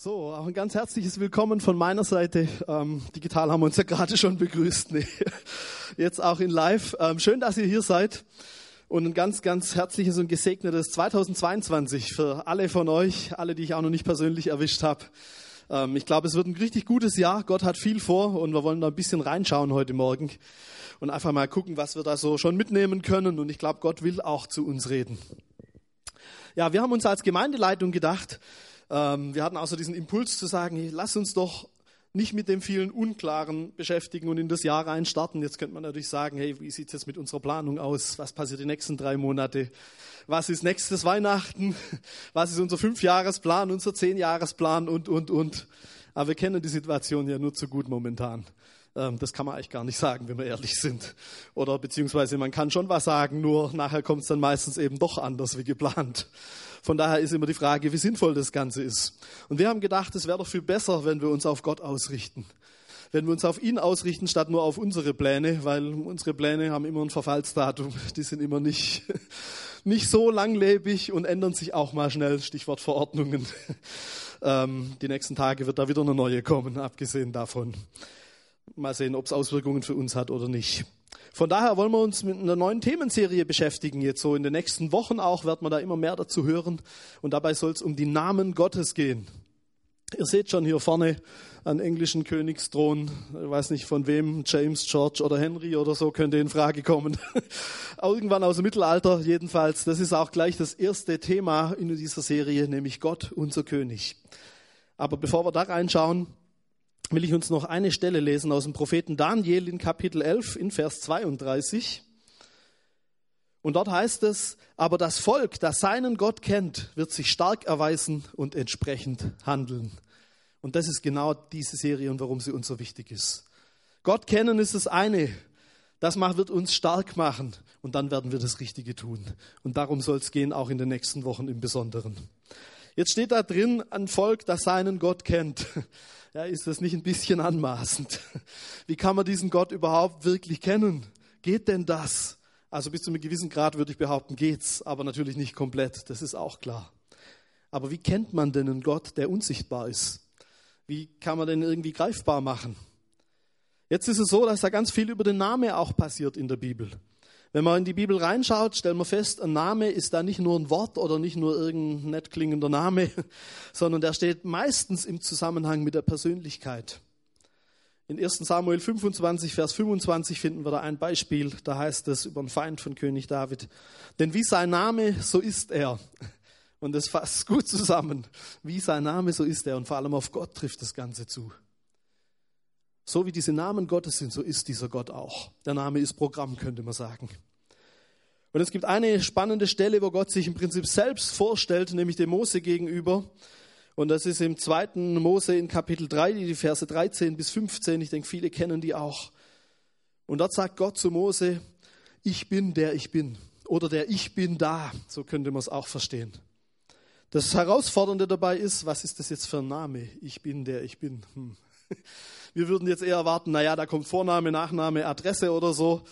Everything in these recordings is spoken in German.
So, auch ein ganz herzliches Willkommen von meiner Seite. Ähm, digital haben wir uns ja gerade schon begrüßt. Nee. Jetzt auch in Live. Ähm, schön, dass ihr hier seid. Und ein ganz, ganz herzliches und gesegnetes 2022 für alle von euch, alle, die ich auch noch nicht persönlich erwischt habe. Ähm, ich glaube, es wird ein richtig gutes Jahr. Gott hat viel vor und wir wollen da ein bisschen reinschauen heute Morgen und einfach mal gucken, was wir da so schon mitnehmen können. Und ich glaube, Gott will auch zu uns reden. Ja, wir haben uns als Gemeindeleitung gedacht, ähm, wir hatten also diesen Impuls zu sagen, lass uns doch nicht mit dem vielen Unklaren beschäftigen und in das Jahr rein starten. Jetzt könnte man natürlich sagen, hey, wie sieht es jetzt mit unserer Planung aus? Was passiert die nächsten drei Monate? Was ist nächstes Weihnachten? Was ist unser Fünfjahresplan, unser Zehnjahresplan und, und, und. Aber wir kennen die Situation ja nur zu gut momentan. Ähm, das kann man eigentlich gar nicht sagen, wenn wir ehrlich sind. Oder beziehungsweise man kann schon was sagen, nur nachher kommt es dann meistens eben doch anders wie geplant. Von daher ist immer die Frage, wie sinnvoll das Ganze ist. Und wir haben gedacht, es wäre doch viel besser, wenn wir uns auf Gott ausrichten. Wenn wir uns auf ihn ausrichten, statt nur auf unsere Pläne, weil unsere Pläne haben immer ein Verfallsdatum. Die sind immer nicht, nicht so langlebig und ändern sich auch mal schnell. Stichwort Verordnungen. Ähm, die nächsten Tage wird da wieder eine neue kommen, abgesehen davon. Mal sehen, ob es Auswirkungen für uns hat oder nicht. Von daher wollen wir uns mit einer neuen Themenserie beschäftigen. Jetzt so in den nächsten Wochen auch wird man da immer mehr dazu hören. Und dabei soll es um die Namen Gottes gehen. Ihr seht schon hier vorne einen englischen Königsthron. Ich weiß nicht von wem, James, George oder Henry oder so könnte in Frage kommen. Irgendwann aus dem Mittelalter jedenfalls. Das ist auch gleich das erste Thema in dieser Serie, nämlich Gott, unser König. Aber bevor wir da reinschauen, will ich uns noch eine Stelle lesen aus dem Propheten Daniel in Kapitel 11 in Vers 32. Und dort heißt es, aber das Volk, das seinen Gott kennt, wird sich stark erweisen und entsprechend handeln. Und das ist genau diese Serie und warum sie uns so wichtig ist. Gott kennen ist das eine. Das wird uns stark machen und dann werden wir das Richtige tun. Und darum soll es gehen, auch in den nächsten Wochen im Besonderen. Jetzt steht da drin, ein Volk, das seinen Gott kennt. Ja, ist das nicht ein bisschen anmaßend? Wie kann man diesen Gott überhaupt wirklich kennen? Geht denn das? Also bis zu einem gewissen Grad würde ich behaupten, geht's, aber natürlich nicht komplett, das ist auch klar. Aber wie kennt man denn einen Gott, der unsichtbar ist? Wie kann man den irgendwie greifbar machen? Jetzt ist es so, dass da ganz viel über den Namen auch passiert in der Bibel. Wenn man in die Bibel reinschaut, stellen wir fest, ein Name ist da nicht nur ein Wort oder nicht nur irgendein nett klingender Name, sondern der steht meistens im Zusammenhang mit der Persönlichkeit. In 1 Samuel 25, Vers 25 finden wir da ein Beispiel. Da heißt es über einen Feind von König David. Denn wie sein Name, so ist er. Und das fasst gut zusammen. Wie sein Name, so ist er. Und vor allem auf Gott trifft das Ganze zu. So wie diese Namen Gottes sind, so ist dieser Gott auch. Der Name ist Programm, könnte man sagen. Und es gibt eine spannende Stelle, wo Gott sich im Prinzip selbst vorstellt, nämlich dem Mose gegenüber. Und das ist im zweiten Mose in Kapitel 3, die Verse 13 bis 15. Ich denke, viele kennen die auch. Und dort sagt Gott zu Mose, ich bin der ich bin. Oder der ich bin da. So könnte man es auch verstehen. Das Herausfordernde dabei ist, was ist das jetzt für ein Name? Ich bin der ich bin. Hm. Wir würden jetzt eher erwarten, naja, da kommt Vorname, Nachname, Adresse oder so,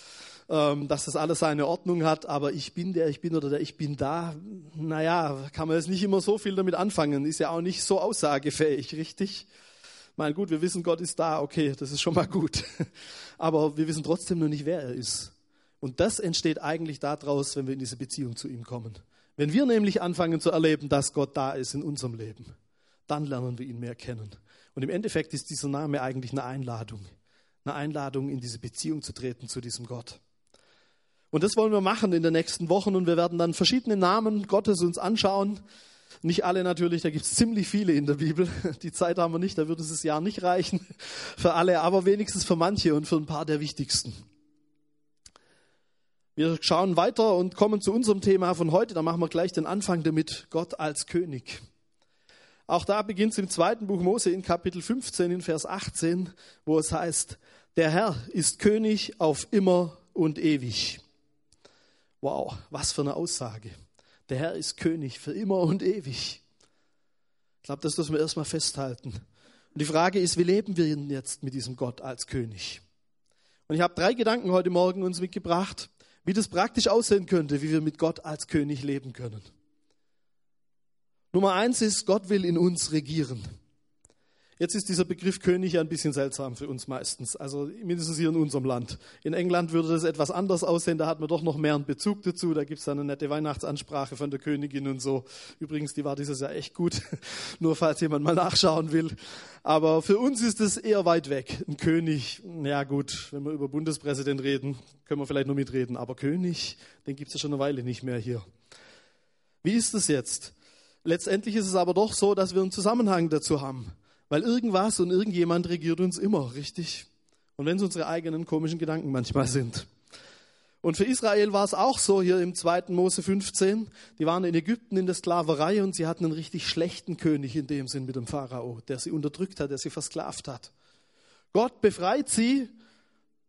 ähm, dass das alles seine Ordnung hat, aber ich bin der, ich bin oder der, ich bin da, naja, kann man jetzt nicht immer so viel damit anfangen, ist ja auch nicht so aussagefähig, richtig? Mein gut, wir wissen, Gott ist da, okay, das ist schon mal gut. Aber wir wissen trotzdem noch nicht, wer er ist. Und das entsteht eigentlich daraus, wenn wir in diese Beziehung zu ihm kommen. Wenn wir nämlich anfangen zu erleben, dass Gott da ist in unserem Leben, dann lernen wir ihn mehr kennen. Und im Endeffekt ist dieser Name eigentlich eine Einladung. Eine Einladung, in diese Beziehung zu treten zu diesem Gott. Und das wollen wir machen in den nächsten Wochen und wir werden dann verschiedene Namen Gottes uns anschauen. Nicht alle natürlich, da gibt es ziemlich viele in der Bibel. Die Zeit haben wir nicht, da würde es das Jahr nicht reichen für alle, aber wenigstens für manche und für ein paar der wichtigsten. Wir schauen weiter und kommen zu unserem Thema von heute. Da machen wir gleich den Anfang damit, Gott als König. Auch da beginnt es im zweiten Buch Mose in Kapitel 15 in Vers 18, wo es heißt, der Herr ist König auf immer und ewig. Wow, was für eine Aussage. Der Herr ist König für immer und ewig. Ich glaube, das müssen wir erstmal festhalten. Und die Frage ist, wie leben wir jetzt mit diesem Gott als König? Und ich habe drei Gedanken heute Morgen uns mitgebracht, wie das praktisch aussehen könnte, wie wir mit Gott als König leben können. Nummer eins ist, Gott will in uns regieren. Jetzt ist dieser Begriff König ja ein bisschen seltsam für uns meistens, also mindestens hier in unserem Land. In England würde das etwas anders aussehen, da hat man doch noch mehr einen Bezug dazu, da gibt es eine nette Weihnachtsansprache von der Königin und so. Übrigens, die war dieses Jahr echt gut, nur falls jemand mal nachschauen will. Aber für uns ist es eher weit weg. Ein König, ja gut, wenn wir über Bundespräsident reden, können wir vielleicht nur mitreden, aber König, den gibt es ja schon eine Weile nicht mehr hier. Wie ist es jetzt? Letztendlich ist es aber doch so, dass wir einen Zusammenhang dazu haben. Weil irgendwas und irgendjemand regiert uns immer, richtig? Und wenn es unsere eigenen komischen Gedanken manchmal sind. Und für Israel war es auch so hier im 2. Mose 15. Die waren in Ägypten in der Sklaverei und sie hatten einen richtig schlechten König in dem Sinn mit dem Pharao, der sie unterdrückt hat, der sie versklavt hat. Gott befreit sie.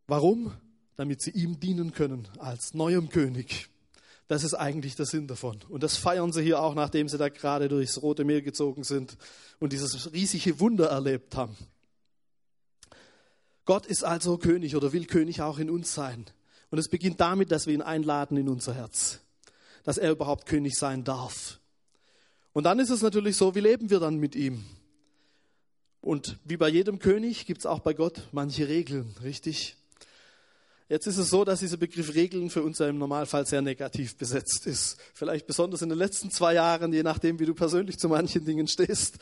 Warum? Damit sie ihm dienen können als neuem König. Das ist eigentlich der Sinn davon. Und das feiern sie hier auch, nachdem sie da gerade durchs Rote Meer gezogen sind und dieses riesige Wunder erlebt haben. Gott ist also König oder will König auch in uns sein. Und es beginnt damit, dass wir ihn einladen in unser Herz, dass er überhaupt König sein darf. Und dann ist es natürlich so, wie leben wir dann mit ihm? Und wie bei jedem König gibt es auch bei Gott manche Regeln, richtig? Jetzt ist es so, dass dieser Begriff Regeln für uns ja im Normalfall sehr negativ besetzt ist. Vielleicht besonders in den letzten zwei Jahren, je nachdem, wie du persönlich zu manchen Dingen stehst.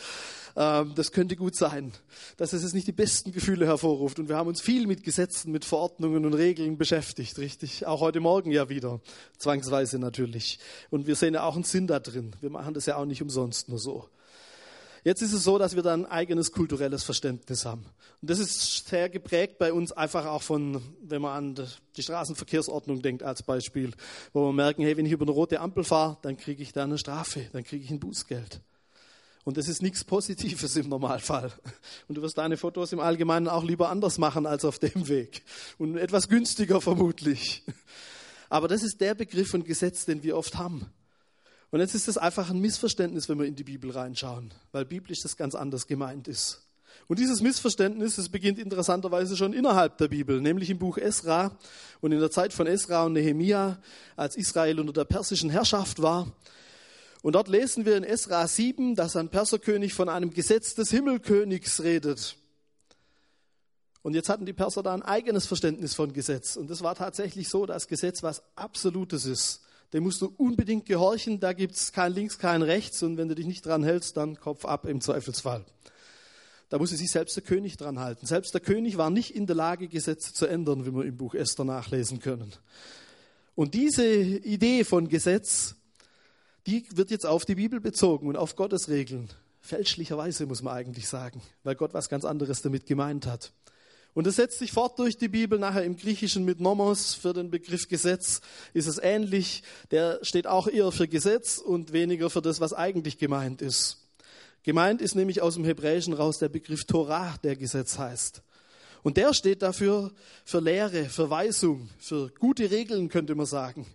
Ähm, das könnte gut sein, dass es jetzt nicht die besten Gefühle hervorruft. Und wir haben uns viel mit Gesetzen, mit Verordnungen und Regeln beschäftigt, richtig? Auch heute Morgen ja wieder, zwangsweise natürlich. Und wir sehen ja auch einen Sinn da drin. Wir machen das ja auch nicht umsonst nur so. Jetzt ist es so, dass wir da ein eigenes kulturelles Verständnis haben. Und das ist sehr geprägt bei uns einfach auch von, wenn man an die Straßenverkehrsordnung denkt als Beispiel, wo wir merken, hey, wenn ich über eine rote Ampel fahre, dann kriege ich da eine Strafe, dann kriege ich ein Bußgeld. Und das ist nichts Positives im Normalfall. Und du wirst deine Fotos im Allgemeinen auch lieber anders machen als auf dem Weg. Und etwas günstiger vermutlich. Aber das ist der Begriff von Gesetz, den wir oft haben. Und jetzt ist das einfach ein Missverständnis, wenn wir in die Bibel reinschauen, weil biblisch das ganz anders gemeint ist. Und dieses Missverständnis, das beginnt interessanterweise schon innerhalb der Bibel, nämlich im Buch Esra und in der Zeit von Esra und Nehemia, als Israel unter der persischen Herrschaft war. Und dort lesen wir in Esra 7, dass ein Perserkönig von einem Gesetz des Himmelkönigs redet. Und jetzt hatten die Perser da ein eigenes Verständnis von Gesetz. Und das war tatsächlich so, dass Gesetz was Absolutes ist dem musst du unbedingt gehorchen, da gibt es kein Links, kein Rechts und wenn du dich nicht dran hältst, dann Kopf ab im Zweifelsfall. Da musste sich selbst der König dran halten. Selbst der König war nicht in der Lage, Gesetze zu ändern, wie wir im Buch Esther nachlesen können. Und diese Idee von Gesetz, die wird jetzt auf die Bibel bezogen und auf Gottes Regeln. Fälschlicherweise muss man eigentlich sagen, weil Gott was ganz anderes damit gemeint hat. Und es setzt sich fort durch die Bibel, nachher im Griechischen mit Nomos für den Begriff Gesetz ist es ähnlich. Der steht auch eher für Gesetz und weniger für das, was eigentlich gemeint ist. Gemeint ist nämlich aus dem Hebräischen raus der Begriff Torah, der Gesetz heißt. Und der steht dafür für Lehre, für Weisung, für gute Regeln, könnte man sagen.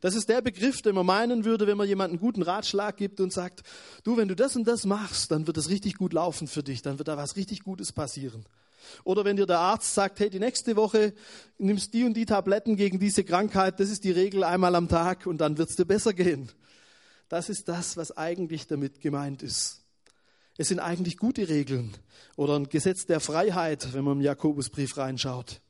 Das ist der Begriff, den man meinen würde, wenn man jemanden guten Ratschlag gibt und sagt, du, wenn du das und das machst, dann wird es richtig gut laufen für dich, dann wird da was richtig Gutes passieren. Oder wenn dir der Arzt sagt, hey, die nächste Woche nimmst die und die Tabletten gegen diese Krankheit, das ist die Regel einmal am Tag und dann wird es dir besser gehen. Das ist das, was eigentlich damit gemeint ist. Es sind eigentlich gute Regeln oder ein Gesetz der Freiheit, wenn man im Jakobusbrief reinschaut.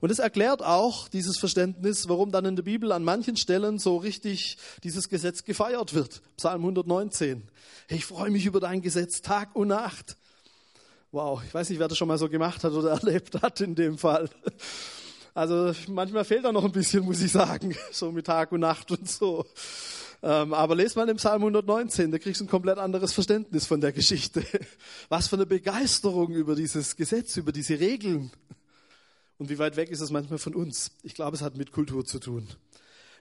Und es erklärt auch dieses Verständnis, warum dann in der Bibel an manchen Stellen so richtig dieses Gesetz gefeiert wird. Psalm 119. Hey, ich freue mich über dein Gesetz Tag und Nacht. Wow, ich weiß nicht, wer das schon mal so gemacht hat oder erlebt hat in dem Fall. Also manchmal fehlt da noch ein bisschen, muss ich sagen, so mit Tag und Nacht und so. Ähm, aber lest mal im Psalm 119, da kriegst du ein komplett anderes Verständnis von der Geschichte. Was für eine Begeisterung über dieses Gesetz, über diese Regeln. Und wie weit weg ist es manchmal von uns? Ich glaube, es hat mit Kultur zu tun.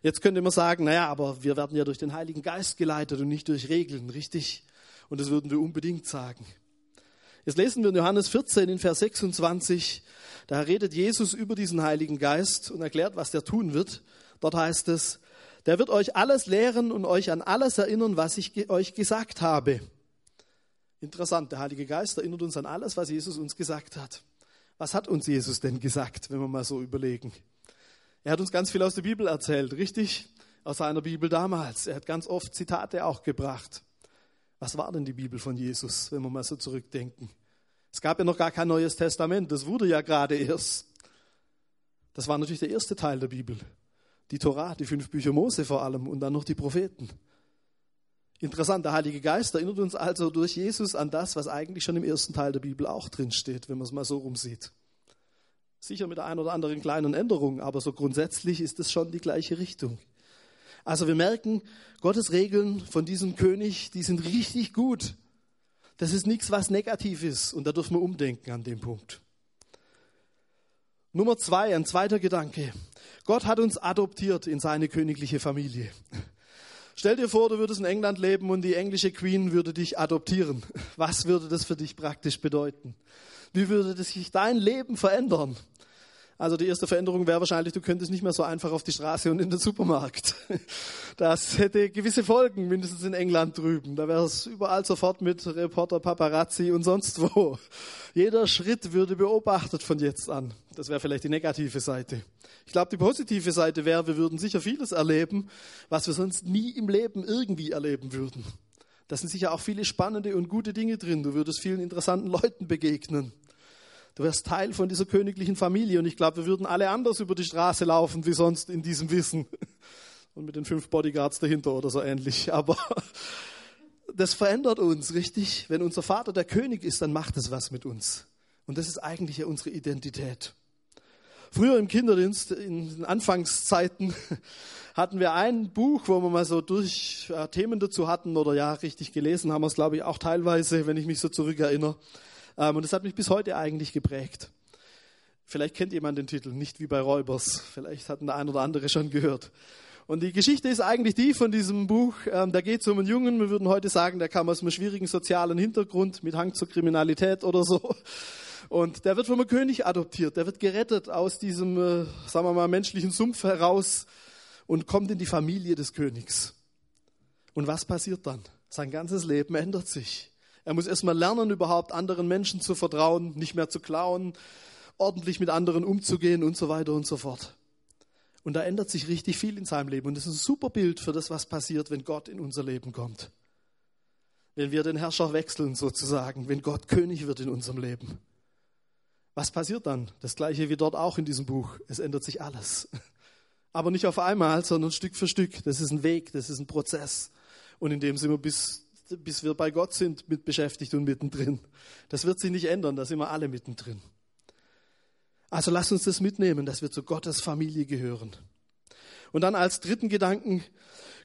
Jetzt könnte man sagen, naja, aber wir werden ja durch den Heiligen Geist geleitet und nicht durch Regeln, richtig? Und das würden wir unbedingt sagen. Jetzt lesen wir in Johannes 14 in Vers 26, da redet Jesus über diesen Heiligen Geist und erklärt, was der tun wird. Dort heißt es, der wird euch alles lehren und euch an alles erinnern, was ich euch gesagt habe. Interessant, der Heilige Geist erinnert uns an alles, was Jesus uns gesagt hat. Was hat uns Jesus denn gesagt, wenn wir mal so überlegen? Er hat uns ganz viel aus der Bibel erzählt, richtig? Aus seiner Bibel damals. Er hat ganz oft Zitate auch gebracht. Was war denn die Bibel von Jesus, wenn wir mal so zurückdenken? Es gab ja noch gar kein neues Testament, das wurde ja gerade erst. Das war natürlich der erste Teil der Bibel. Die Torah, die fünf Bücher Mose vor allem und dann noch die Propheten. Interessant, der Heilige Geist erinnert uns also durch Jesus an das, was eigentlich schon im ersten Teil der Bibel auch drin steht, wenn man es mal so rumsieht. Sicher mit der einen oder anderen kleinen Änderung, aber so grundsätzlich ist es schon die gleiche Richtung. Also wir merken, Gottes Regeln von diesem König, die sind richtig gut. Das ist nichts, was negativ ist und da dürfen wir umdenken an dem Punkt. Nummer zwei, ein zweiter Gedanke. Gott hat uns adoptiert in seine königliche Familie. Stell dir vor, du würdest in England leben und die englische Queen würde dich adoptieren. Was würde das für dich praktisch bedeuten? Wie würde sich dein Leben verändern? Also die erste Veränderung wäre wahrscheinlich, du könntest nicht mehr so einfach auf die Straße und in den Supermarkt. Das hätte gewisse Folgen, mindestens in England drüben. Da wäre es überall sofort mit Reporter, Paparazzi und sonst wo. Jeder Schritt würde beobachtet von jetzt an. Das wäre vielleicht die negative Seite. Ich glaube, die positive Seite wäre, wir würden sicher vieles erleben, was wir sonst nie im Leben irgendwie erleben würden. Da sind sicher auch viele spannende und gute Dinge drin. Du würdest vielen interessanten Leuten begegnen. Du wärst Teil von dieser königlichen Familie und ich glaube, wir würden alle anders über die Straße laufen wie sonst in diesem Wissen. Und mit den fünf Bodyguards dahinter oder so ähnlich. Aber das verändert uns, richtig? Wenn unser Vater der König ist, dann macht es was mit uns. Und das ist eigentlich ja unsere Identität. Früher im Kinderdienst, in Anfangszeiten, hatten wir ein Buch, wo wir mal so durch ja, Themen dazu hatten oder ja, richtig gelesen haben wir es, glaube ich, auch teilweise, wenn ich mich so zurückerinnere. Ähm, und das hat mich bis heute eigentlich geprägt. Vielleicht kennt jemand den Titel, nicht wie bei Räubers. Vielleicht hat der ein oder andere schon gehört. Und die Geschichte ist eigentlich die von diesem Buch. Ähm, da geht es um einen Jungen, wir würden heute sagen, der kam aus einem schwierigen sozialen Hintergrund mit Hang zur Kriminalität oder so. Und der wird vom König adoptiert. Der wird gerettet aus diesem, äh, sagen wir mal, menschlichen Sumpf heraus und kommt in die Familie des Königs. Und was passiert dann? Sein ganzes Leben ändert sich. Er muss erstmal lernen, überhaupt anderen Menschen zu vertrauen, nicht mehr zu klauen, ordentlich mit anderen umzugehen und so weiter und so fort. Und da ändert sich richtig viel in seinem Leben. Und das ist ein super Bild für das, was passiert, wenn Gott in unser Leben kommt. Wenn wir den Herrscher wechseln sozusagen, wenn Gott König wird in unserem Leben. Was passiert dann? Das gleiche wie dort auch in diesem Buch. Es ändert sich alles. Aber nicht auf einmal, sondern Stück für Stück. Das ist ein Weg, das ist ein Prozess. Und in dem sind wir bis bis wir bei Gott sind, mit beschäftigt und mittendrin. Das wird sich nicht ändern, da sind wir alle mittendrin. Also lasst uns das mitnehmen, dass wir zu Gottes Familie gehören. Und dann als dritten Gedanken,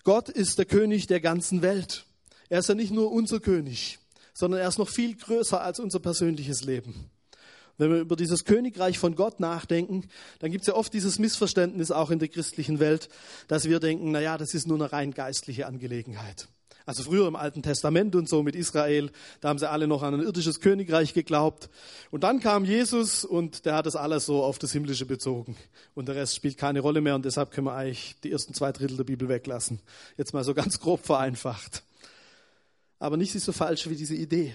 Gott ist der König der ganzen Welt. Er ist ja nicht nur unser König, sondern er ist noch viel größer als unser persönliches Leben. Wenn wir über dieses Königreich von Gott nachdenken, dann gibt es ja oft dieses Missverständnis auch in der christlichen Welt, dass wir denken, na ja, das ist nur eine rein geistliche Angelegenheit. Also früher im Alten Testament und so mit Israel, da haben sie alle noch an ein irdisches Königreich geglaubt. Und dann kam Jesus und der hat das alles so auf das Himmlische bezogen. Und der Rest spielt keine Rolle mehr und deshalb können wir eigentlich die ersten zwei Drittel der Bibel weglassen. Jetzt mal so ganz grob vereinfacht. Aber nichts ist so falsch wie diese Idee.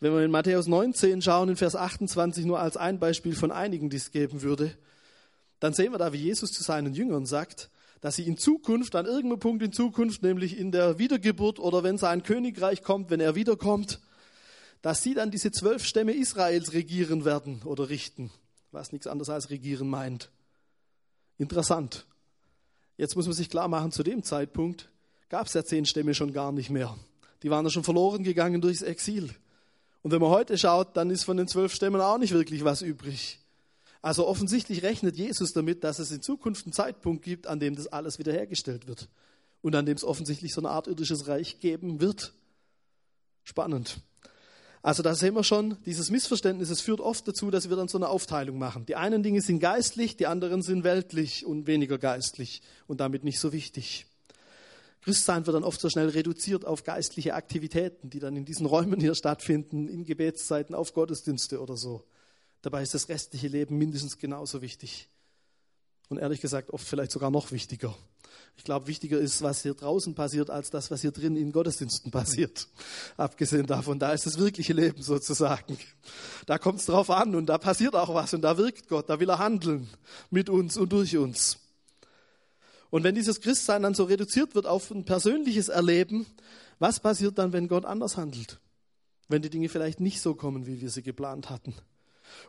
Wenn wir in Matthäus 19 schauen, in Vers 28 nur als ein Beispiel von einigen, die es geben würde, dann sehen wir da, wie Jesus zu seinen Jüngern sagt, dass sie in Zukunft, an irgendeinem Punkt in Zukunft, nämlich in der Wiedergeburt oder wenn sein Königreich kommt, wenn er wiederkommt, dass sie dann diese zwölf Stämme Israels regieren werden oder richten, was nichts anderes als regieren meint. Interessant. Jetzt muss man sich klar machen, zu dem Zeitpunkt gab es ja zehn Stämme schon gar nicht mehr. Die waren ja schon verloren gegangen durchs Exil. Und wenn man heute schaut, dann ist von den zwölf Stämmen auch nicht wirklich was übrig. Also offensichtlich rechnet Jesus damit, dass es in Zukunft einen Zeitpunkt gibt, an dem das alles wiederhergestellt wird und an dem es offensichtlich so eine Art irdisches Reich geben wird. Spannend. Also da sehen wir schon, dieses Missverständnis, es führt oft dazu, dass wir dann so eine Aufteilung machen. Die einen Dinge sind geistlich, die anderen sind weltlich und weniger geistlich und damit nicht so wichtig. Christsein wird dann oft so schnell reduziert auf geistliche Aktivitäten, die dann in diesen Räumen hier stattfinden, in Gebetszeiten, auf Gottesdienste oder so. Dabei ist das restliche Leben mindestens genauso wichtig. Und ehrlich gesagt, oft vielleicht sogar noch wichtiger. Ich glaube, wichtiger ist, was hier draußen passiert, als das, was hier drin in Gottesdiensten passiert. Abgesehen davon, da ist das wirkliche Leben sozusagen. Da kommt es drauf an und da passiert auch was und da wirkt Gott, da will er handeln mit uns und durch uns. Und wenn dieses Christsein dann so reduziert wird auf ein persönliches Erleben, was passiert dann, wenn Gott anders handelt? wenn die Dinge vielleicht nicht so kommen, wie wir sie geplant hatten.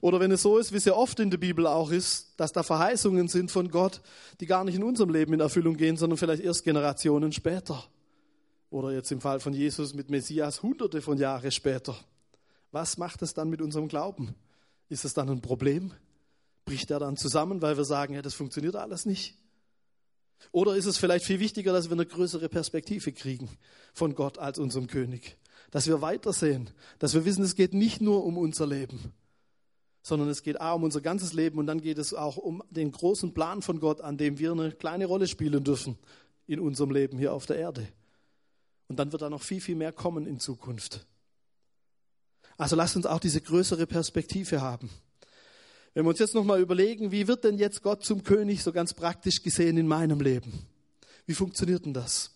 Oder wenn es so ist, wie es ja oft in der Bibel auch ist, dass da Verheißungen sind von Gott, die gar nicht in unserem Leben in Erfüllung gehen, sondern vielleicht erst Generationen später. Oder jetzt im Fall von Jesus mit Messias hunderte von Jahren später. Was macht es dann mit unserem Glauben? Ist es dann ein Problem? Bricht er dann zusammen, weil wir sagen, ja, das funktioniert alles nicht? Oder ist es vielleicht viel wichtiger, dass wir eine größere Perspektive kriegen von Gott als unserem König? Dass wir weitersehen, dass wir wissen, es geht nicht nur um unser Leben, sondern es geht auch um unser ganzes Leben und dann geht es auch um den großen Plan von Gott, an dem wir eine kleine Rolle spielen dürfen in unserem Leben hier auf der Erde. Und dann wird da noch viel, viel mehr kommen in Zukunft. Also lasst uns auch diese größere Perspektive haben. Wenn wir uns jetzt nochmal überlegen, wie wird denn jetzt Gott zum König so ganz praktisch gesehen in meinem Leben? Wie funktioniert denn das?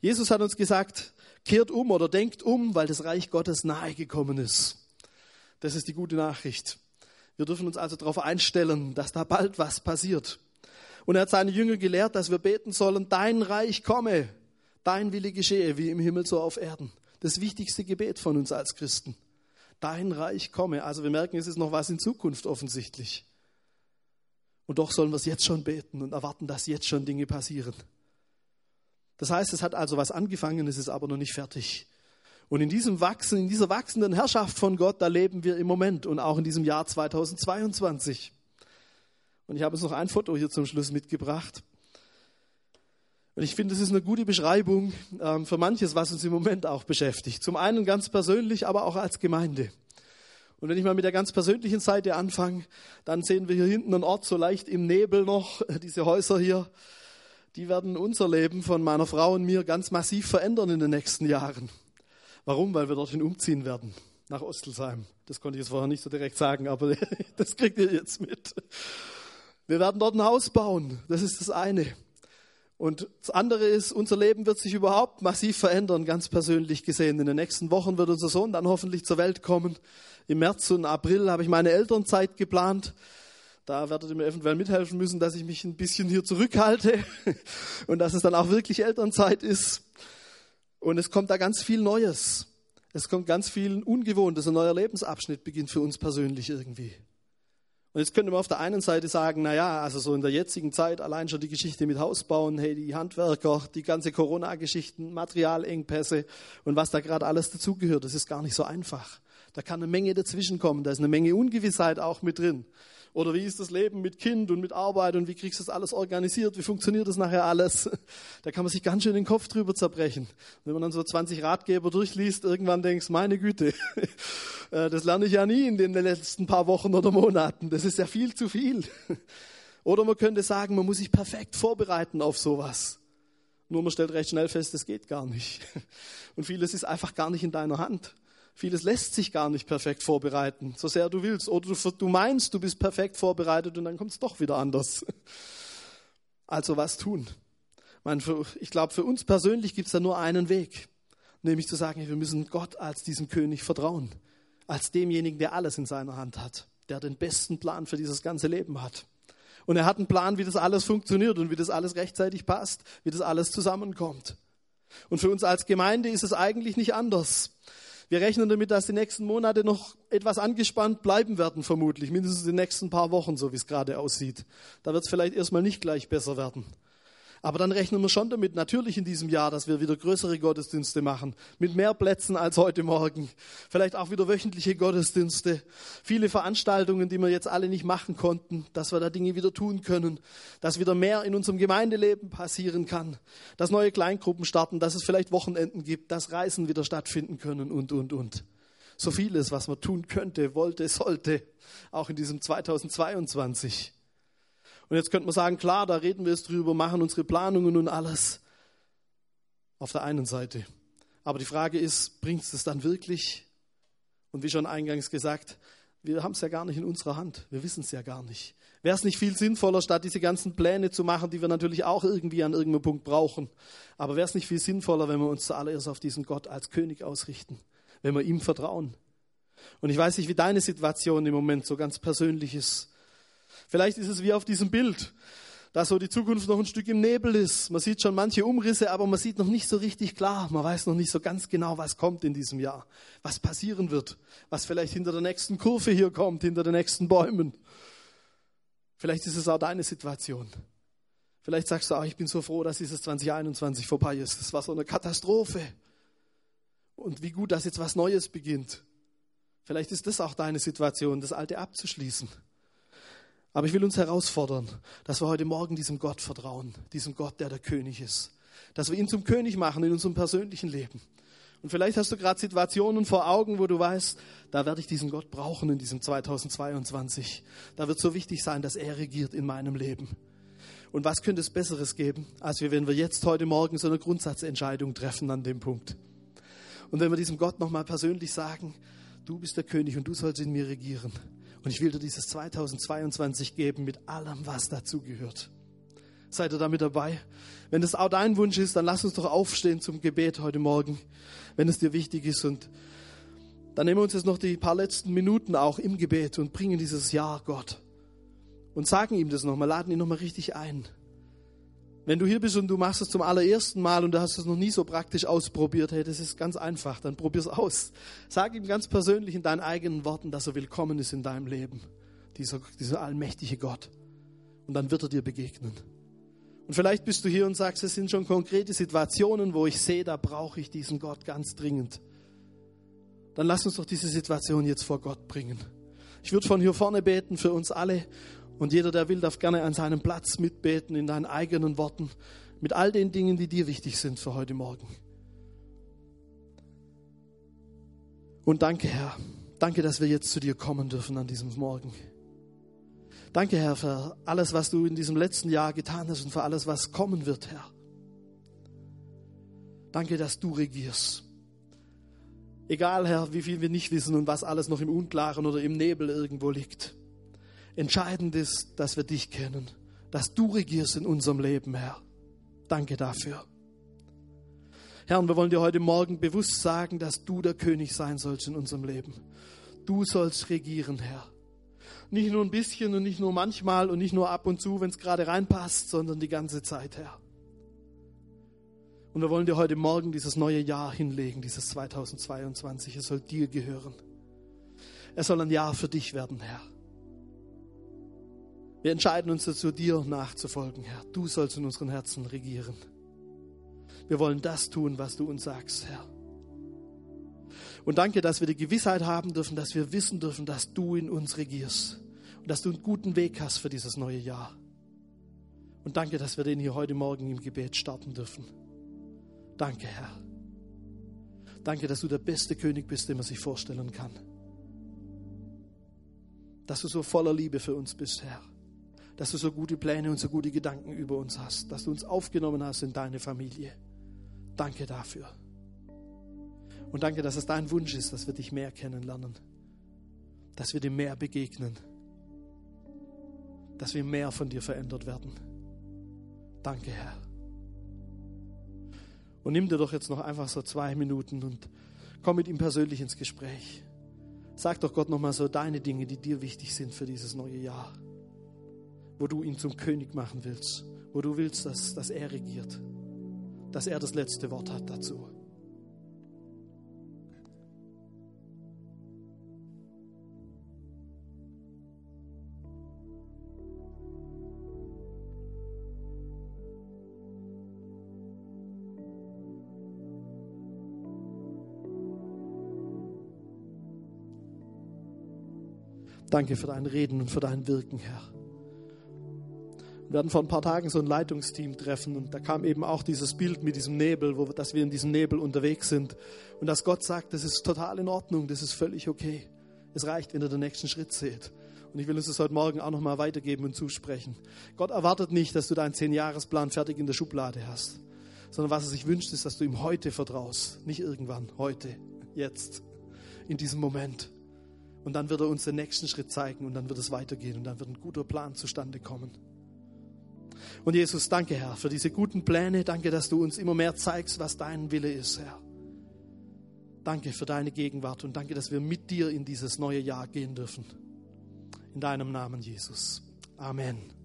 Jesus hat uns gesagt, kehrt um oder denkt um, weil das Reich Gottes nahe gekommen ist. Das ist die gute Nachricht. Wir dürfen uns also darauf einstellen, dass da bald was passiert. Und er hat seine Jünger gelehrt, dass wir beten sollen, dein Reich komme, dein Wille geschehe, wie im Himmel so auf Erden. Das wichtigste Gebet von uns als Christen dein Reich komme. Also wir merken, es ist noch was in Zukunft offensichtlich. Und doch sollen wir es jetzt schon beten und erwarten, dass jetzt schon Dinge passieren. Das heißt, es hat also was angefangen, es ist aber noch nicht fertig. Und in diesem Wachsen, in dieser wachsenden Herrschaft von Gott, da leben wir im Moment und auch in diesem Jahr 2022. Und ich habe uns noch ein Foto hier zum Schluss mitgebracht. Und ich finde, das ist eine gute Beschreibung ähm, für manches, was uns im Moment auch beschäftigt. Zum einen ganz persönlich, aber auch als Gemeinde. Und wenn ich mal mit der ganz persönlichen Seite anfange, dann sehen wir hier hinten einen Ort so leicht im Nebel noch, diese Häuser hier. Die werden unser Leben von meiner Frau und mir ganz massiv verändern in den nächsten Jahren. Warum? Weil wir dorthin umziehen werden, nach Ostelsheim. Das konnte ich jetzt vorher nicht so direkt sagen, aber das kriegt ihr jetzt mit. Wir werden dort ein Haus bauen. Das ist das eine. Und das andere ist, unser Leben wird sich überhaupt massiv verändern, ganz persönlich gesehen. In den nächsten Wochen wird unser Sohn dann hoffentlich zur Welt kommen. Im März und April habe ich meine Elternzeit geplant. Da werdet ihr mir eventuell mithelfen müssen, dass ich mich ein bisschen hier zurückhalte und dass es dann auch wirklich Elternzeit ist. Und es kommt da ganz viel Neues. Es kommt ganz viel Ungewohntes. Ein neuer Lebensabschnitt beginnt für uns persönlich irgendwie. Und jetzt könnte man auf der einen Seite sagen, na ja, also so in der jetzigen Zeit allein schon die Geschichte mit Hausbauen, hey, die Handwerker, die ganze Corona-Geschichten, Materialengpässe und was da gerade alles dazugehört, das ist gar nicht so einfach. Da kann eine Menge dazwischenkommen, da ist eine Menge Ungewissheit auch mit drin. Oder wie ist das Leben mit Kind und mit Arbeit und wie kriegst du das alles organisiert? Wie funktioniert das nachher alles? Da kann man sich ganz schön den Kopf drüber zerbrechen. Wenn man dann so 20 Ratgeber durchliest, irgendwann denkst, meine Güte, äh, das lerne ich ja nie in den letzten paar Wochen oder Monaten. Das ist ja viel zu viel. Oder man könnte sagen, man muss sich perfekt vorbereiten auf sowas. Nur man stellt recht schnell fest, das geht gar nicht. Und vieles ist einfach gar nicht in deiner Hand. Vieles lässt sich gar nicht perfekt vorbereiten, so sehr du willst. Oder du, du meinst, du bist perfekt vorbereitet und dann kommt es doch wieder anders. Also was tun? Ich glaube, für uns persönlich gibt es da nur einen Weg, nämlich zu sagen, wir müssen Gott als diesem König vertrauen, als demjenigen, der alles in seiner Hand hat, der den besten Plan für dieses ganze Leben hat. Und er hat einen Plan, wie das alles funktioniert und wie das alles rechtzeitig passt, wie das alles zusammenkommt. Und für uns als Gemeinde ist es eigentlich nicht anders. Wir rechnen damit, dass die nächsten Monate noch etwas angespannt bleiben werden, vermutlich, mindestens die nächsten paar Wochen, so wie es gerade aussieht. Da wird es vielleicht erstmal nicht gleich besser werden. Aber dann rechnen wir schon damit, natürlich in diesem Jahr, dass wir wieder größere Gottesdienste machen, mit mehr Plätzen als heute Morgen. Vielleicht auch wieder wöchentliche Gottesdienste, viele Veranstaltungen, die wir jetzt alle nicht machen konnten, dass wir da Dinge wieder tun können, dass wieder mehr in unserem Gemeindeleben passieren kann, dass neue Kleingruppen starten, dass es vielleicht Wochenenden gibt, dass Reisen wieder stattfinden können und, und, und. So vieles, was man tun könnte, wollte, sollte, auch in diesem 2022. Und jetzt könnte man sagen, klar, da reden wir jetzt drüber, machen unsere Planungen und alles. Auf der einen Seite. Aber die Frage ist, bringt es das dann wirklich? Und wie schon eingangs gesagt, wir haben es ja gar nicht in unserer Hand. Wir wissen es ja gar nicht. Wäre es nicht viel sinnvoller, statt diese ganzen Pläne zu machen, die wir natürlich auch irgendwie an irgendeinem Punkt brauchen, aber wäre es nicht viel sinnvoller, wenn wir uns zuallererst auf diesen Gott als König ausrichten, wenn wir ihm vertrauen? Und ich weiß nicht, wie deine Situation im Moment so ganz persönlich ist. Vielleicht ist es wie auf diesem Bild. dass so die Zukunft noch ein Stück im Nebel ist. Man sieht schon manche Umrisse, aber man sieht noch nicht so richtig klar. Man weiß noch nicht so ganz genau, was kommt in diesem Jahr, was passieren wird, was vielleicht hinter der nächsten Kurve hier kommt, hinter den nächsten Bäumen. Vielleicht ist es auch deine Situation. Vielleicht sagst du auch, ich bin so froh, dass dieses 2021 vorbei ist. Das war so eine Katastrophe. Und wie gut, dass jetzt was Neues beginnt. Vielleicht ist das auch deine Situation, das Alte abzuschließen. Aber ich will uns herausfordern, dass wir heute Morgen diesem Gott vertrauen, diesem Gott, der der König ist. Dass wir ihn zum König machen in unserem persönlichen Leben. Und vielleicht hast du gerade Situationen vor Augen, wo du weißt, da werde ich diesen Gott brauchen in diesem 2022. Da wird so wichtig sein, dass er regiert in meinem Leben. Und was könnte es Besseres geben, als wenn wir jetzt heute Morgen so eine Grundsatzentscheidung treffen an dem Punkt? Und wenn wir diesem Gott nochmal persönlich sagen, du bist der König und du sollst in mir regieren. Und ich will dir dieses 2022 geben mit allem, was dazugehört. Seid ihr damit dabei? Wenn das auch dein Wunsch ist, dann lass uns doch aufstehen zum Gebet heute Morgen, wenn es dir wichtig ist. Und dann nehmen wir uns jetzt noch die paar letzten Minuten auch im Gebet und bringen dieses Ja Gott. Und sagen ihm das nochmal, laden ihn nochmal richtig ein. Wenn du hier bist und du machst es zum allerersten Mal und du hast es noch nie so praktisch ausprobiert, hey, das ist ganz einfach, dann probier es aus. Sag ihm ganz persönlich in deinen eigenen Worten, dass er willkommen ist in deinem Leben, dieser, dieser allmächtige Gott. Und dann wird er dir begegnen. Und vielleicht bist du hier und sagst, es sind schon konkrete Situationen, wo ich sehe, da brauche ich diesen Gott ganz dringend. Dann lass uns doch diese Situation jetzt vor Gott bringen. Ich würde von hier vorne beten für uns alle und jeder, der will, darf gerne an seinem Platz mitbeten in deinen eigenen Worten, mit all den Dingen, die dir wichtig sind für heute Morgen. Und danke, Herr. Danke, dass wir jetzt zu dir kommen dürfen an diesem Morgen. Danke, Herr, für alles, was du in diesem letzten Jahr getan hast und für alles, was kommen wird, Herr. Danke, dass du regierst. Egal, Herr, wie viel wir nicht wissen und was alles noch im Unklaren oder im Nebel irgendwo liegt. Entscheidend ist, dass wir dich kennen, dass du regierst in unserem Leben, Herr. Danke dafür. Herr, und wir wollen dir heute Morgen bewusst sagen, dass du der König sein sollst in unserem Leben. Du sollst regieren, Herr. Nicht nur ein bisschen und nicht nur manchmal und nicht nur ab und zu, wenn es gerade reinpasst, sondern die ganze Zeit, Herr. Und wir wollen dir heute Morgen dieses neue Jahr hinlegen, dieses 2022. Es soll dir gehören. Es soll ein Jahr für dich werden, Herr. Wir entscheiden uns dazu, dir nachzufolgen, Herr. Du sollst in unseren Herzen regieren. Wir wollen das tun, was du uns sagst, Herr. Und danke, dass wir die Gewissheit haben dürfen, dass wir wissen dürfen, dass du in uns regierst und dass du einen guten Weg hast für dieses neue Jahr. Und danke, dass wir den hier heute Morgen im Gebet starten dürfen. Danke, Herr. Danke, dass du der beste König bist, den man sich vorstellen kann. Dass du so voller Liebe für uns bist, Herr dass du so gute Pläne und so gute Gedanken über uns hast, dass du uns aufgenommen hast in deine Familie. Danke dafür. Und danke, dass es dein Wunsch ist, dass wir dich mehr kennenlernen, dass wir dir mehr begegnen, dass wir mehr von dir verändert werden. Danke, Herr. Und nimm dir doch jetzt noch einfach so zwei Minuten und komm mit ihm persönlich ins Gespräch. Sag doch Gott nochmal so deine Dinge, die dir wichtig sind für dieses neue Jahr wo du ihn zum König machen willst, wo du willst, dass, dass er regiert, dass er das letzte Wort hat dazu. Danke für dein Reden und für dein Wirken, Herr. Wir hatten vor ein paar Tagen so ein Leitungsteam treffen und da kam eben auch dieses Bild mit diesem Nebel, wo, dass wir in diesem Nebel unterwegs sind und dass Gott sagt, das ist total in Ordnung, das ist völlig okay. Es reicht, wenn ihr den nächsten Schritt seht. Und ich will uns das heute Morgen auch nochmal weitergeben und zusprechen. Gott erwartet nicht, dass du deinen Zehn-Jahres-Plan fertig in der Schublade hast, sondern was er sich wünscht, ist, dass du ihm heute vertraust. Nicht irgendwann, heute, jetzt, in diesem Moment. Und dann wird er uns den nächsten Schritt zeigen und dann wird es weitergehen und dann wird ein guter Plan zustande kommen. Und Jesus, danke, Herr, für diese guten Pläne. Danke, dass du uns immer mehr zeigst, was dein Wille ist, Herr. Danke für deine Gegenwart und danke, dass wir mit dir in dieses neue Jahr gehen dürfen. In deinem Namen, Jesus. Amen.